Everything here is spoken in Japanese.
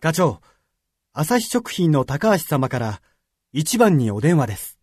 課長、朝日食品の高橋様から一番にお電話です。